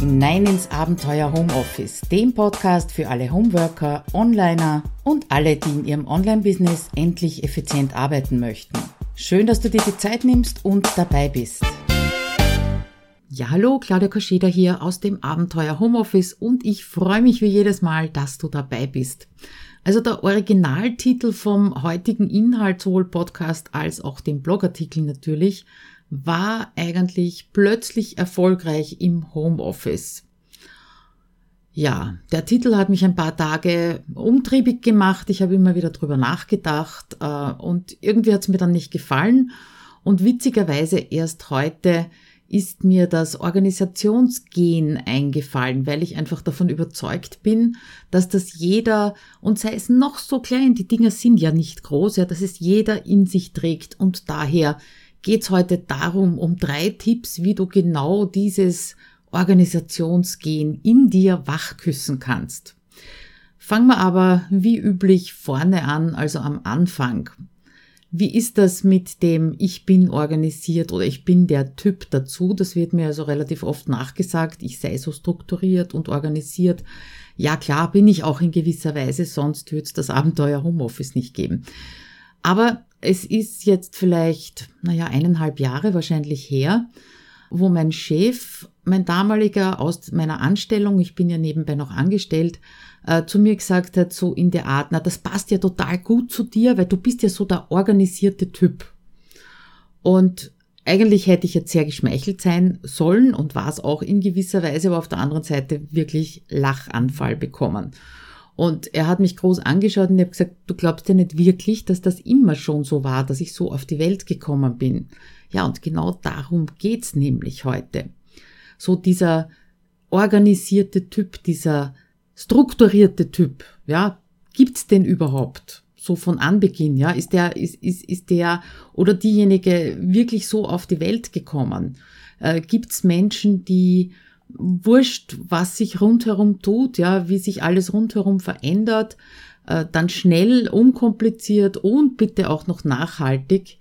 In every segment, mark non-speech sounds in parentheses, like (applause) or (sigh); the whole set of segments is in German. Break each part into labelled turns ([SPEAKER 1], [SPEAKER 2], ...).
[SPEAKER 1] hinein ins Abenteuer Homeoffice, dem Podcast für alle Homeworker, Onliner und alle, die in ihrem Online-Business endlich effizient arbeiten möchten. Schön, dass du dir die Zeit nimmst und dabei bist. Ja, hallo, Claudia Koscheda hier aus dem Abenteuer Homeoffice und ich freue mich wie jedes Mal, dass du dabei bist. Also der Originaltitel vom heutigen Inhalt, sowohl Podcast als auch dem Blogartikel natürlich, war eigentlich plötzlich erfolgreich im Homeoffice. Ja, der Titel hat mich ein paar Tage umtriebig gemacht. Ich habe immer wieder drüber nachgedacht äh, und irgendwie hat es mir dann nicht gefallen. Und witzigerweise erst heute ist mir das Organisationsgehen eingefallen, weil ich einfach davon überzeugt bin, dass das jeder, und sei es noch so klein, die Dinger sind ja nicht groß, ja, dass es jeder in sich trägt und daher geht's heute darum, um drei Tipps, wie du genau dieses Organisationsgehen in dir wachküssen kannst. Fangen wir aber wie üblich vorne an, also am Anfang. Wie ist das mit dem Ich bin organisiert oder ich bin der Typ dazu? Das wird mir also relativ oft nachgesagt, ich sei so strukturiert und organisiert. Ja klar, bin ich auch in gewisser Weise, sonst würde es das Abenteuer Homeoffice nicht geben. Aber es ist jetzt vielleicht, naja, eineinhalb Jahre wahrscheinlich her, wo mein Chef, mein damaliger aus meiner Anstellung, ich bin ja nebenbei noch angestellt, äh, zu mir gesagt hat, so in der Art, na, das passt ja total gut zu dir, weil du bist ja so der organisierte Typ. Und eigentlich hätte ich jetzt sehr geschmeichelt sein sollen und war es auch in gewisser Weise, aber auf der anderen Seite wirklich Lachanfall bekommen. Und er hat mich groß angeschaut und ich habe gesagt, du glaubst ja nicht wirklich, dass das immer schon so war, dass ich so auf die Welt gekommen bin. Ja, und genau darum geht's nämlich heute. So dieser organisierte Typ, dieser strukturierte Typ, ja, gibt's den überhaupt? So von Anbeginn, ja, ist der, ist, ist, ist der oder diejenige wirklich so auf die Welt gekommen? Äh, gibt's Menschen, die wurscht, was sich rundherum tut, ja, wie sich alles rundherum verändert, äh, dann schnell, unkompliziert und bitte auch noch nachhaltig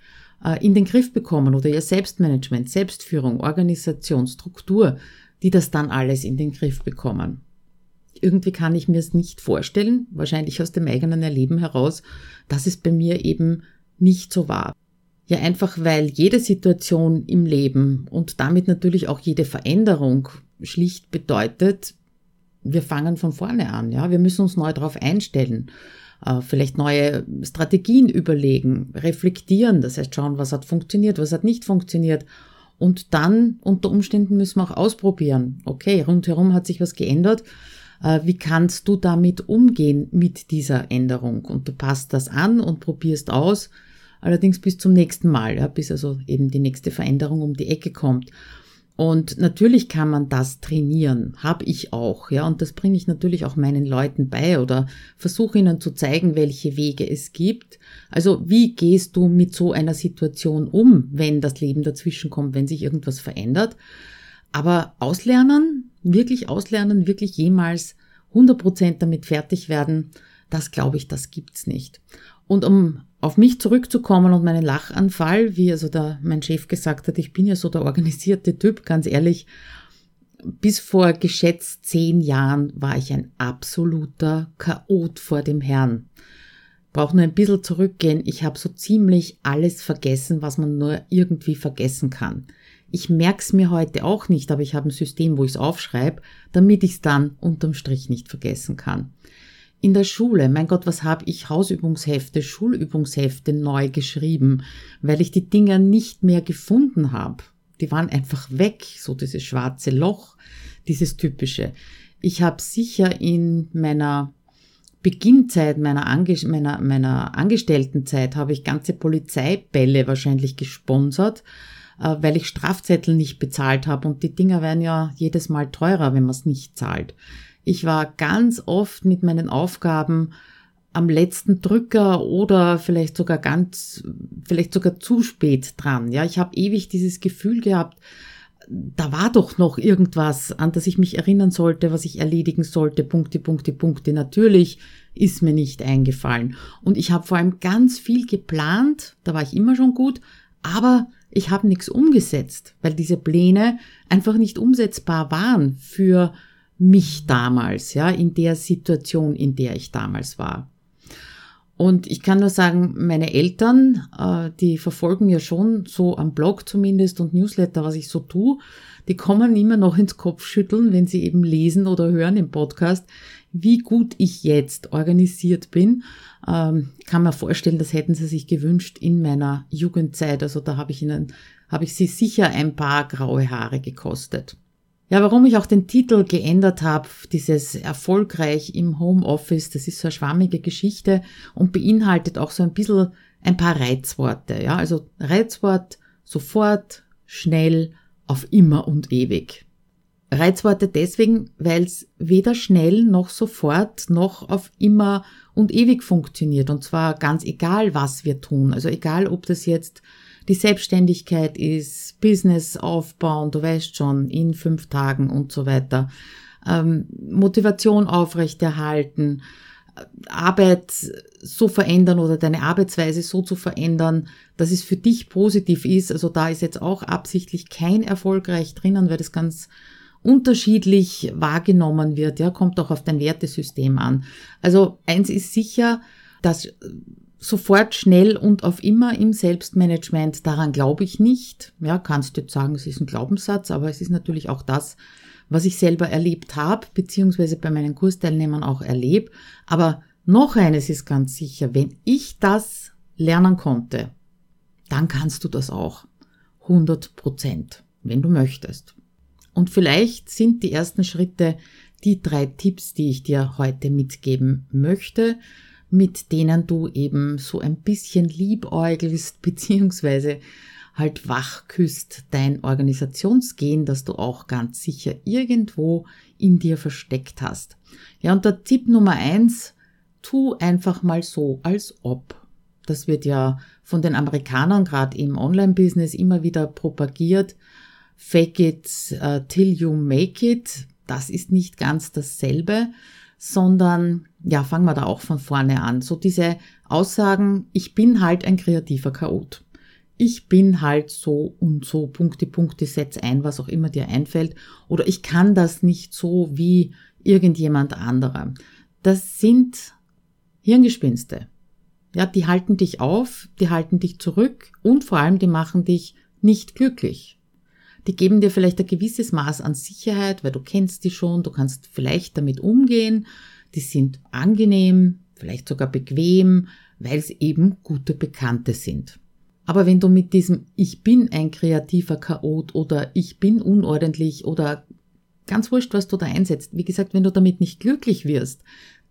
[SPEAKER 1] in den Griff bekommen oder ihr Selbstmanagement, Selbstführung, Organisation, Struktur, die das dann alles in den Griff bekommen. Irgendwie kann ich mir es nicht vorstellen, wahrscheinlich aus dem eigenen Erleben heraus, dass es bei mir eben nicht so war. Ja, einfach weil jede Situation im Leben und damit natürlich auch jede Veränderung schlicht bedeutet, wir fangen von vorne an, ja. Wir müssen uns neu darauf einstellen, äh, vielleicht neue Strategien überlegen, reflektieren, das heißt schauen, was hat funktioniert, was hat nicht funktioniert. Und dann unter Umständen müssen wir auch ausprobieren. Okay, rundherum hat sich was geändert. Äh, wie kannst du damit umgehen mit dieser Änderung? Und du passt das an und probierst aus allerdings bis zum nächsten Mal, ja, bis also eben die nächste Veränderung um die Ecke kommt. Und natürlich kann man das trainieren, habe ich auch, ja, und das bringe ich natürlich auch meinen Leuten bei oder versuche ihnen zu zeigen, welche Wege es gibt. Also wie gehst du mit so einer Situation um, wenn das Leben dazwischen kommt, wenn sich irgendwas verändert? Aber auslernen, wirklich auslernen, wirklich jemals 100% damit fertig werden, das glaube ich, das gibt's nicht. Und um auf mich zurückzukommen und meinen Lachanfall, wie also der, mein Chef gesagt hat, ich bin ja so der organisierte Typ, ganz ehrlich, bis vor geschätzt zehn Jahren war ich ein absoluter Chaot vor dem Herrn. Brauche nur ein bisschen zurückgehen. Ich habe so ziemlich alles vergessen, was man nur irgendwie vergessen kann. Ich merk's mir heute auch nicht, aber ich habe ein System, wo ich es aufschreibe, damit ich es dann unterm Strich nicht vergessen kann in der Schule, mein Gott, was habe ich Hausübungshefte, Schulübungshefte neu geschrieben, weil ich die Dinger nicht mehr gefunden habe. Die waren einfach weg, so dieses schwarze Loch, dieses typische. Ich habe sicher in meiner Beginnzeit meiner, Ange meiner, meiner Angestelltenzeit habe ich ganze Polizeibälle wahrscheinlich gesponsert, äh, weil ich Strafzettel nicht bezahlt habe und die Dinger werden ja jedes Mal teurer, wenn man es nicht zahlt. Ich war ganz oft mit meinen Aufgaben am letzten Drücker oder vielleicht sogar ganz, vielleicht sogar zu spät dran. Ja, ich habe ewig dieses Gefühl gehabt, da war doch noch irgendwas, an das ich mich erinnern sollte, was ich erledigen sollte. Punkte, Punkte, Punkte. Natürlich ist mir nicht eingefallen. Und ich habe vor allem ganz viel geplant, da war ich immer schon gut, Aber ich habe nichts umgesetzt, weil diese Pläne einfach nicht umsetzbar waren für mich damals, ja, in der Situation, in der ich damals war. Und ich kann nur sagen, meine Eltern, äh, die verfolgen ja schon so am Blog zumindest und Newsletter, was ich so tue, die kommen immer noch ins Kopfschütteln, wenn sie eben lesen oder hören im Podcast, wie gut ich jetzt organisiert bin. Ähm, kann mir vorstellen, das hätten sie sich gewünscht in meiner Jugendzeit. Also da habe ich ihnen, habe ich sie sicher ein paar graue Haare gekostet. Ja, warum ich auch den Titel geändert habe, dieses erfolgreich im Homeoffice, das ist so eine schwammige Geschichte und beinhaltet auch so ein bisschen ein paar Reizworte. Ja, also Reizwort sofort, schnell, auf immer und ewig. Reizworte deswegen, weil es weder schnell noch sofort noch auf immer und ewig funktioniert. Und zwar ganz egal, was wir tun. Also egal, ob das jetzt die Selbstständigkeit ist, Business aufbauen, du weißt schon, in fünf Tagen und so weiter, ähm, Motivation aufrechterhalten, Arbeit so verändern oder deine Arbeitsweise so zu verändern, dass es für dich positiv ist. Also da ist jetzt auch absichtlich kein erfolgreich drinnen, weil das ganz unterschiedlich wahrgenommen wird. Ja, kommt auch auf dein Wertesystem an. Also eins ist sicher, dass sofort schnell und auf immer im Selbstmanagement, daran glaube ich nicht. Ja, kannst du jetzt sagen, es ist ein Glaubenssatz, aber es ist natürlich auch das, was ich selber erlebt habe, beziehungsweise bei meinen Kursteilnehmern auch erlebe. Aber noch eines ist ganz sicher, wenn ich das lernen konnte, dann kannst du das auch. 100 Prozent, wenn du möchtest. Und vielleicht sind die ersten Schritte die drei Tipps, die ich dir heute mitgeben möchte mit denen du eben so ein bisschen liebäugelst, (laughs) beziehungsweise halt wach küsst dein Organisationsgehen, das du auch ganz sicher irgendwo in dir versteckt hast. Ja, und der Tipp Nummer eins, tu einfach mal so, als ob. Das wird ja von den Amerikanern gerade im Online-Business immer wieder propagiert. Fake it uh, till you make it. Das ist nicht ganz dasselbe, sondern ja, fangen wir da auch von vorne an. So diese Aussagen, ich bin halt ein kreativer Chaot. Ich bin halt so und so, Punkte, Punkte, setz ein, was auch immer dir einfällt. Oder ich kann das nicht so wie irgendjemand anderer. Das sind Hirngespinste. Ja, die halten dich auf, die halten dich zurück und vor allem die machen dich nicht glücklich. Die geben dir vielleicht ein gewisses Maß an Sicherheit, weil du kennst die schon, du kannst vielleicht damit umgehen. Die sind angenehm, vielleicht sogar bequem, weil es eben gute Bekannte sind. Aber wenn du mit diesem Ich bin ein kreativer Chaot oder Ich bin unordentlich oder ganz wurscht, was du da einsetzt, wie gesagt, wenn du damit nicht glücklich wirst,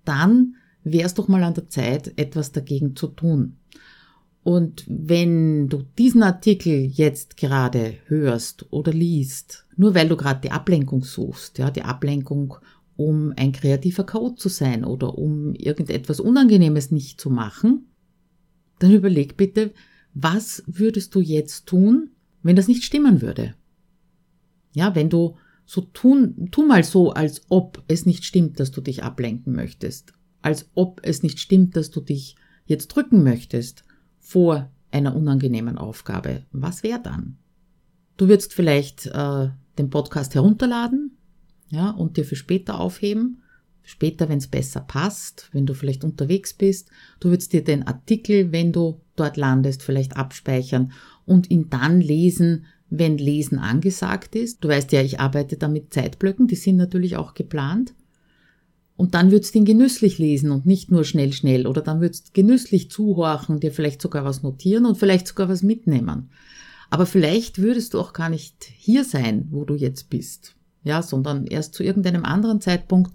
[SPEAKER 1] dann wär's doch mal an der Zeit, etwas dagegen zu tun. Und wenn du diesen Artikel jetzt gerade hörst oder liest, nur weil du gerade die Ablenkung suchst, ja, die Ablenkung, um ein kreativer Chaot zu sein oder um irgendetwas Unangenehmes nicht zu machen, dann überleg bitte, was würdest du jetzt tun, wenn das nicht stimmen würde? Ja, wenn du so tun, tu mal so, als ob es nicht stimmt, dass du dich ablenken möchtest, als ob es nicht stimmt, dass du dich jetzt drücken möchtest, vor einer unangenehmen Aufgabe. Was wäre dann? Du würdest vielleicht äh, den Podcast herunterladen, ja, und dir für später aufheben. Später, wenn es besser passt, wenn du vielleicht unterwegs bist. Du würdest dir den Artikel, wenn du dort landest, vielleicht abspeichern und ihn dann lesen, wenn Lesen angesagt ist. Du weißt ja, ich arbeite da mit Zeitblöcken, die sind natürlich auch geplant. Und dann würdest du ihn genüsslich lesen und nicht nur schnell, schnell. Oder dann würdest du genüsslich zuhorchen, dir vielleicht sogar was notieren und vielleicht sogar was mitnehmen. Aber vielleicht würdest du auch gar nicht hier sein, wo du jetzt bist. Ja, sondern erst zu irgendeinem anderen Zeitpunkt,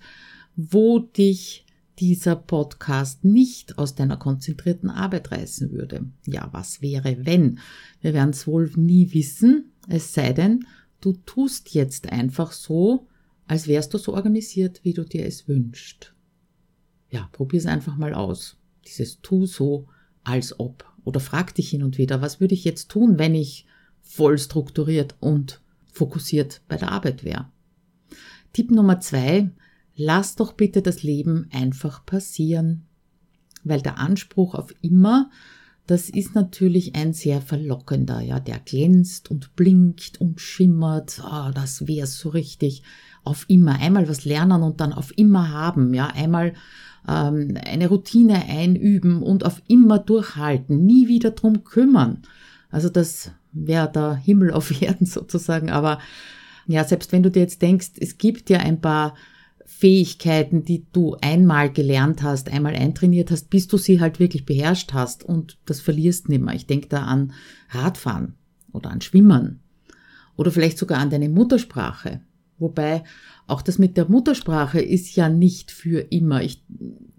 [SPEAKER 1] wo dich dieser Podcast nicht aus deiner konzentrierten Arbeit reißen würde. Ja, was wäre, wenn? Wir werden es wohl nie wissen, es sei denn, du tust jetzt einfach so, als wärst du so organisiert, wie du dir es wünschst. Ja, probier es einfach mal aus. Dieses tu so, als ob. Oder frag dich hin und wieder, was würde ich jetzt tun, wenn ich voll strukturiert und fokussiert bei der Arbeit wäre. Tipp Nummer zwei, lass doch bitte das Leben einfach passieren. Weil der Anspruch auf immer, das ist natürlich ein sehr verlockender, ja, der glänzt und blinkt und schimmert, ah, das wär's so richtig, auf immer, einmal was lernen und dann auf immer haben, ja, einmal ähm, eine Routine einüben und auf immer durchhalten, nie wieder drum kümmern. Also das wäre der Himmel auf (laughs) Erden sozusagen, aber ja, selbst wenn du dir jetzt denkst, es gibt ja ein paar Fähigkeiten, die du einmal gelernt hast, einmal eintrainiert hast, bis du sie halt wirklich beherrscht hast und das verlierst nimmer. Ich denke da an Radfahren oder an Schwimmen oder vielleicht sogar an deine Muttersprache. Wobei auch das mit der Muttersprache ist ja nicht für immer. Ich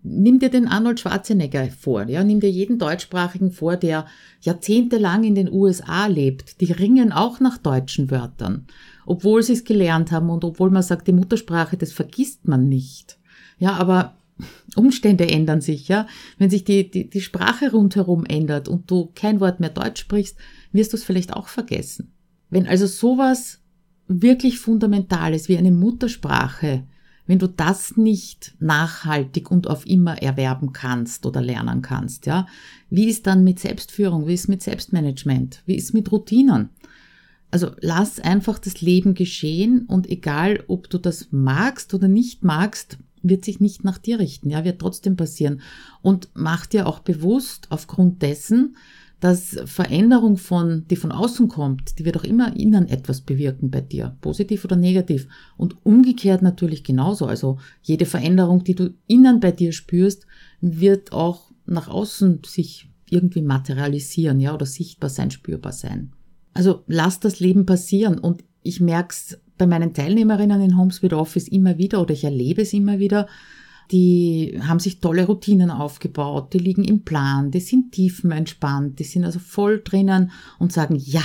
[SPEAKER 1] nimm dir den Arnold Schwarzenegger vor, ja, nimm dir jeden deutschsprachigen vor, der jahrzehntelang in den USA lebt. Die ringen auch nach deutschen Wörtern, obwohl sie es gelernt haben und obwohl man sagt, die Muttersprache, das vergisst man nicht. Ja, aber Umstände ändern sich, ja. Wenn sich die, die, die Sprache rundherum ändert und du kein Wort mehr Deutsch sprichst, wirst du es vielleicht auch vergessen. Wenn also sowas wirklich Fundamentales wie eine Muttersprache, wenn du das nicht nachhaltig und auf immer erwerben kannst oder lernen kannst, ja, wie ist dann mit Selbstführung, wie ist mit Selbstmanagement, wie ist mit Routinen? Also lass einfach das Leben geschehen und egal, ob du das magst oder nicht magst, wird sich nicht nach dir richten, ja, wird trotzdem passieren. Und mach dir auch bewusst aufgrund dessen, dass Veränderung von, die von außen kommt, die wird auch immer innen etwas bewirken bei dir, positiv oder negativ. Und umgekehrt natürlich genauso. Also jede Veränderung, die du innen bei dir spürst, wird auch nach außen sich irgendwie materialisieren, ja, oder sichtbar sein, spürbar sein. Also lass das Leben passieren und ich merk's bei meinen Teilnehmerinnen in Homes with Office immer wieder oder ich erlebe es immer wieder, die haben sich tolle Routinen aufgebaut, die liegen im Plan, die sind tiefenentspannt, die sind also voll drinnen und sagen, ja,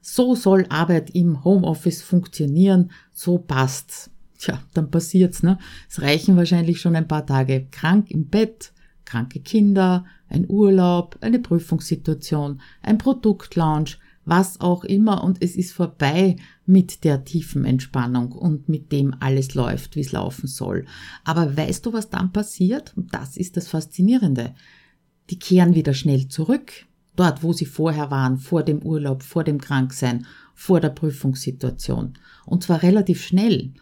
[SPEAKER 1] so soll Arbeit im Homeoffice funktionieren, so passt's. Tja, dann passiert's, ne? Es reichen wahrscheinlich schon ein paar Tage krank im Bett, kranke Kinder, ein Urlaub, eine Prüfungssituation, ein Produktlaunch, was auch immer und es ist vorbei mit der tiefen Entspannung und mit dem alles läuft, wie es laufen soll. Aber weißt du, was dann passiert? Das ist das Faszinierende. Die kehren wieder schnell zurück, dort, wo sie vorher waren, vor dem Urlaub, vor dem Kranksein, vor der Prüfungssituation. Und zwar relativ schnell.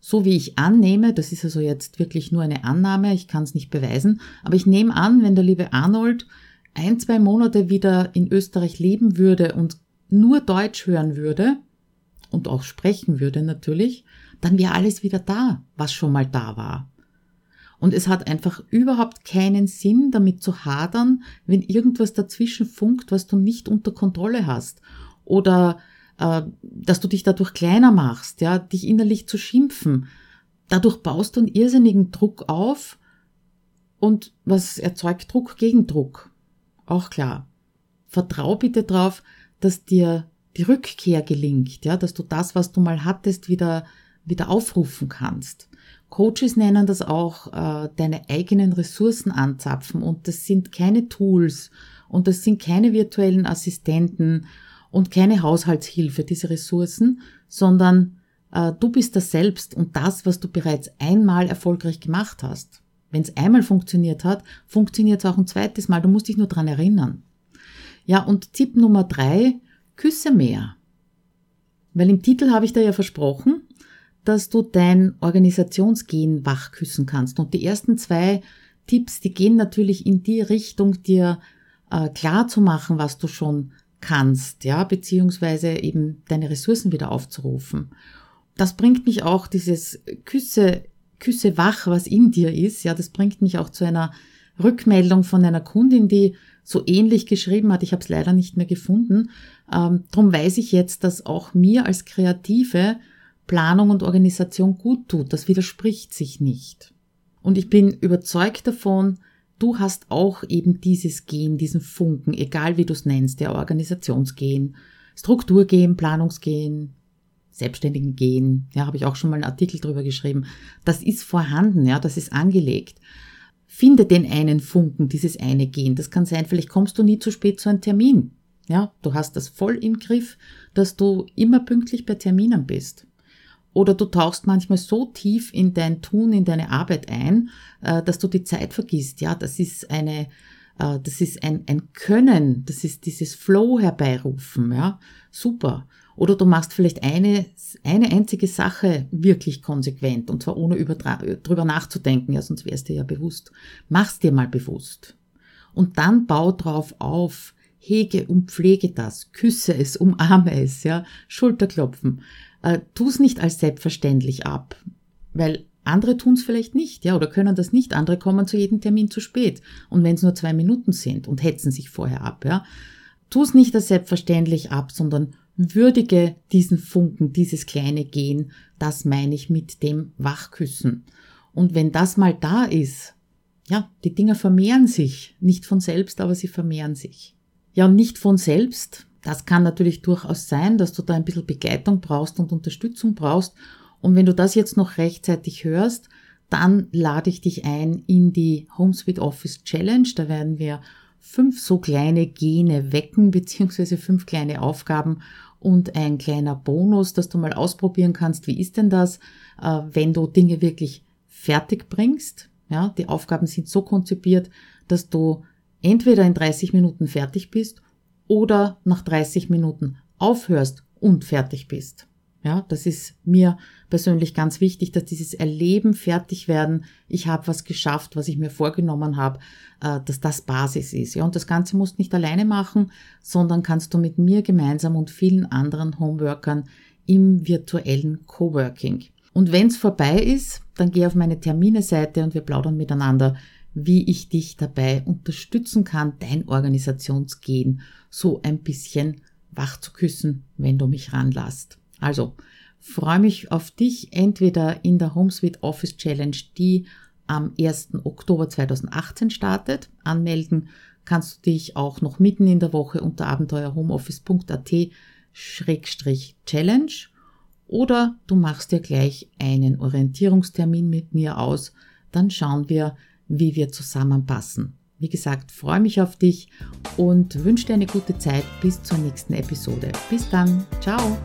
[SPEAKER 1] So wie ich annehme, das ist also jetzt wirklich nur eine Annahme, ich kann es nicht beweisen, aber ich nehme an, wenn der liebe Arnold ein, zwei Monate wieder in Österreich leben würde und nur Deutsch hören würde und auch sprechen würde natürlich, dann wäre alles wieder da, was schon mal da war. Und es hat einfach überhaupt keinen Sinn, damit zu hadern, wenn irgendwas dazwischen funkt, was du nicht unter Kontrolle hast. Oder äh, dass du dich dadurch kleiner machst, ja, dich innerlich zu schimpfen. Dadurch baust du einen irrsinnigen Druck auf und was erzeugt Druck gegen Druck. Auch klar. Vertrau bitte drauf, dass dir die Rückkehr gelingt, ja, dass du das, was du mal hattest, wieder, wieder aufrufen kannst. Coaches nennen das auch äh, deine eigenen Ressourcen anzapfen und das sind keine Tools und das sind keine virtuellen Assistenten und keine Haushaltshilfe, diese Ressourcen, sondern äh, du bist das selbst und das, was du bereits einmal erfolgreich gemacht hast. Wenn es einmal funktioniert hat, funktioniert es auch ein zweites Mal. Du musst dich nur dran erinnern. Ja, und Tipp Nummer drei, küsse mehr. Weil im Titel habe ich da ja versprochen, dass du dein Organisationsgehen wach küssen kannst. Und die ersten zwei Tipps, die gehen natürlich in die Richtung, dir äh, klar zu machen, was du schon kannst, ja, beziehungsweise eben deine Ressourcen wieder aufzurufen. Das bringt mich auch dieses Küsse, Küsse wach, was in dir ist, ja, das bringt mich auch zu einer Rückmeldung von einer Kundin, die so ähnlich geschrieben hat. Ich habe es leider nicht mehr gefunden. Ähm, drum weiß ich jetzt, dass auch mir als Kreative Planung und Organisation gut tut. Das widerspricht sich nicht. Und ich bin überzeugt davon, du hast auch eben dieses Gen, diesen Funken, egal wie du es nennst, der Organisationsgehen, Strukturgehen, Planungsgehen, selbstständigen Gehen. Ja, habe ich auch schon mal einen Artikel drüber geschrieben. Das ist vorhanden, ja, das ist angelegt. Finde den einen Funken, dieses eine Gehen. Das kann sein, vielleicht kommst du nie zu spät zu einem Termin. Ja, du hast das voll im Griff, dass du immer pünktlich bei Terminen bist. Oder du tauchst manchmal so tief in dein Tun, in deine Arbeit ein, äh, dass du die Zeit vergisst. Ja, das ist eine Äh, das ist ein, ein Können, das ist dieses Flow herbeirufen, ja, super. Oder du machst vielleicht eine, eine einzige Sache wirklich konsequent und zwar ohne drüber nachzudenken, ja, sonst wärst du ja bewusst. Mach's dir mal bewusst. Und dann bau drauf auf, hege und pflege das, küsse es, umarme es, ja, Schulterklopfen. Äh, tu es nicht als selbstverständlich ab, weil andere tun es vielleicht nicht, ja, oder können das nicht. Andere kommen zu jedem Termin zu spät. Und wenn es nur zwei Minuten sind und hetzen sich vorher ab, ja, tu es nicht als selbstverständlich ab, sondern würdige diesen Funken, dieses kleine Gehen. Das meine ich mit dem Wachküssen. Und wenn das mal da ist, ja, die Dinger vermehren sich. Nicht von selbst, aber sie vermehren sich. Ja, und nicht von selbst. Das kann natürlich durchaus sein, dass du da ein bisschen Begleitung brauchst und Unterstützung brauchst. Und wenn du das jetzt noch rechtzeitig hörst, dann lade ich dich ein in die HomeSuite Office Challenge. Da werden wir fünf so kleine Gene wecken, beziehungsweise fünf kleine Aufgaben und ein kleiner Bonus, dass du mal ausprobieren kannst, wie ist denn das, äh, wenn du Dinge wirklich fertig bringst. Ja, die Aufgaben sind so konzipiert, dass du entweder in 30 Minuten fertig bist oder nach 30 Minuten aufhörst und fertig bist. Ja, das ist mir persönlich ganz wichtig, dass dieses Erleben fertig werden, ich habe was geschafft, was ich mir vorgenommen habe, äh, dass das Basis ist. Ja, und das Ganze musst du nicht alleine machen, sondern kannst du mit mir gemeinsam und vielen anderen Homeworkern im virtuellen Coworking. Und wenn es vorbei ist, dann geh auf meine Termine-Seite und wir plaudern miteinander, wie ich dich dabei unterstützen kann, dein Organisationsgehen so ein bisschen wach zu küssen, wenn du mich ranlässt. Also, freue mich auf dich entweder in der HomeSuite Office Challenge, die am 1. Oktober 2018 startet. Anmelden kannst du dich auch noch mitten in der Woche unter abenteuerhomeoffice.at Schrägstrich Challenge oder du machst dir gleich einen Orientierungstermin mit mir aus, dann schauen wir, wie wir zusammenpassen. Wie gesagt, freue mich auf dich und wünsche dir eine gute Zeit bis zur nächsten Episode. Bis dann, ciao!